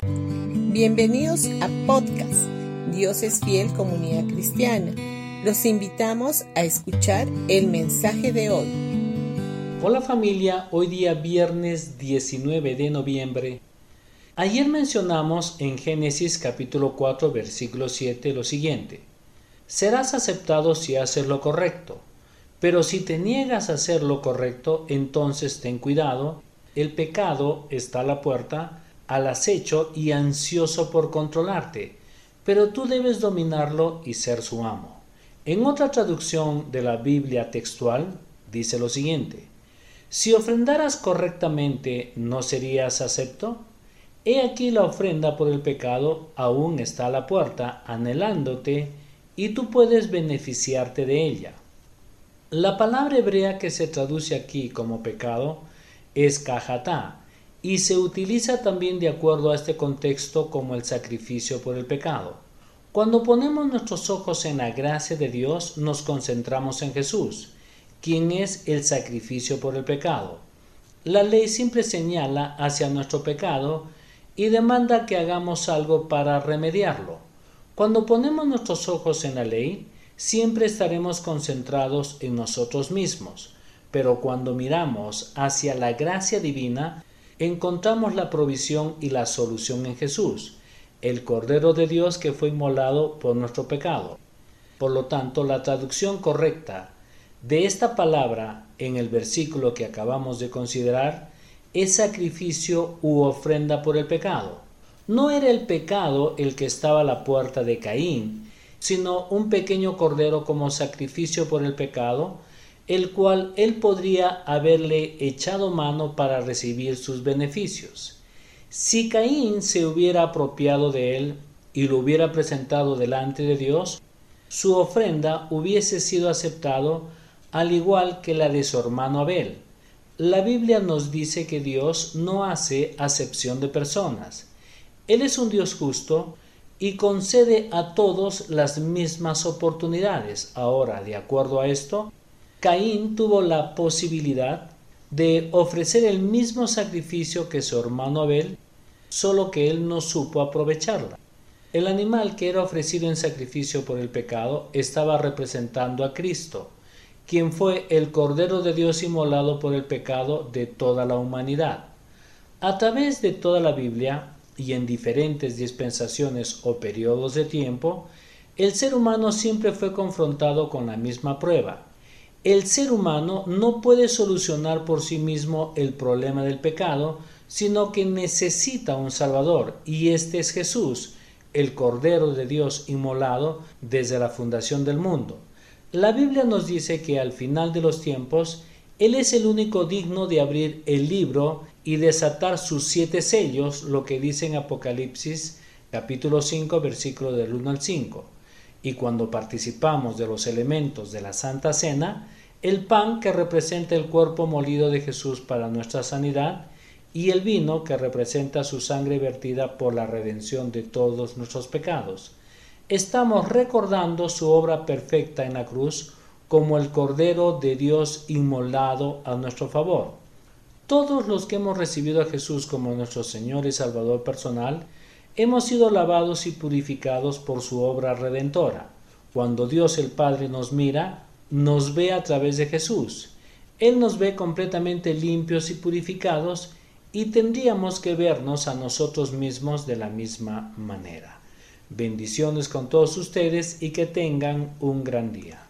Bienvenidos a podcast Dios es fiel comunidad cristiana. Los invitamos a escuchar el mensaje de hoy. Hola familia, hoy día viernes 19 de noviembre. Ayer mencionamos en Génesis capítulo 4 versículo 7 lo siguiente. Serás aceptado si haces lo correcto, pero si te niegas a hacer lo correcto, entonces ten cuidado, el pecado está a la puerta, al acecho y ansioso por controlarte, pero tú debes dominarlo y ser su amo. En otra traducción de la Biblia textual dice lo siguiente, si ofrendaras correctamente, ¿no serías acepto? He aquí la ofrenda por el pecado aún está a la puerta, anhelándote, y tú puedes beneficiarte de ella. La palabra hebrea que se traduce aquí como pecado es kajatá, y se utiliza también de acuerdo a este contexto como el sacrificio por el pecado. Cuando ponemos nuestros ojos en la gracia de Dios, nos concentramos en Jesús, quien es el sacrificio por el pecado. La ley siempre señala hacia nuestro pecado y demanda que hagamos algo para remediarlo. Cuando ponemos nuestros ojos en la ley, siempre estaremos concentrados en nosotros mismos, pero cuando miramos hacia la gracia divina, encontramos la provisión y la solución en Jesús, el Cordero de Dios que fue inmolado por nuestro pecado. Por lo tanto, la traducción correcta de esta palabra en el versículo que acabamos de considerar es sacrificio u ofrenda por el pecado. No era el pecado el que estaba a la puerta de Caín, sino un pequeño cordero como sacrificio por el pecado, el cual él podría haberle echado mano para recibir sus beneficios. Si Caín se hubiera apropiado de él y lo hubiera presentado delante de Dios, su ofrenda hubiese sido aceptado al igual que la de su hermano Abel. La Biblia nos dice que Dios no hace acepción de personas. Él es un Dios justo y concede a todos las mismas oportunidades. Ahora, de acuerdo a esto, Caín tuvo la posibilidad de ofrecer el mismo sacrificio que su hermano Abel, solo que él no supo aprovecharla. El animal que era ofrecido en sacrificio por el pecado estaba representando a Cristo, quien fue el Cordero de Dios inmolado por el pecado de toda la humanidad. A través de toda la Biblia y en diferentes dispensaciones o periodos de tiempo, el ser humano siempre fue confrontado con la misma prueba, el ser humano no puede solucionar por sí mismo el problema del pecado, sino que necesita un Salvador, y este es Jesús, el Cordero de Dios inmolado desde la fundación del mundo. La Biblia nos dice que al final de los tiempos, Él es el único digno de abrir el libro y desatar sus siete sellos, lo que dice en Apocalipsis capítulo 5 versículo del 1 al 5 y cuando participamos de los elementos de la Santa Cena, el pan que representa el cuerpo molido de Jesús para nuestra sanidad y el vino que representa su sangre vertida por la redención de todos nuestros pecados. Estamos recordando su obra perfecta en la cruz como el Cordero de Dios inmolado a nuestro favor. Todos los que hemos recibido a Jesús como nuestro Señor y Salvador personal, hemos sido lavados y purificados por su obra redentora. Cuando Dios el Padre nos mira, nos ve a través de Jesús. Él nos ve completamente limpios y purificados y tendríamos que vernos a nosotros mismos de la misma manera. Bendiciones con todos ustedes y que tengan un gran día.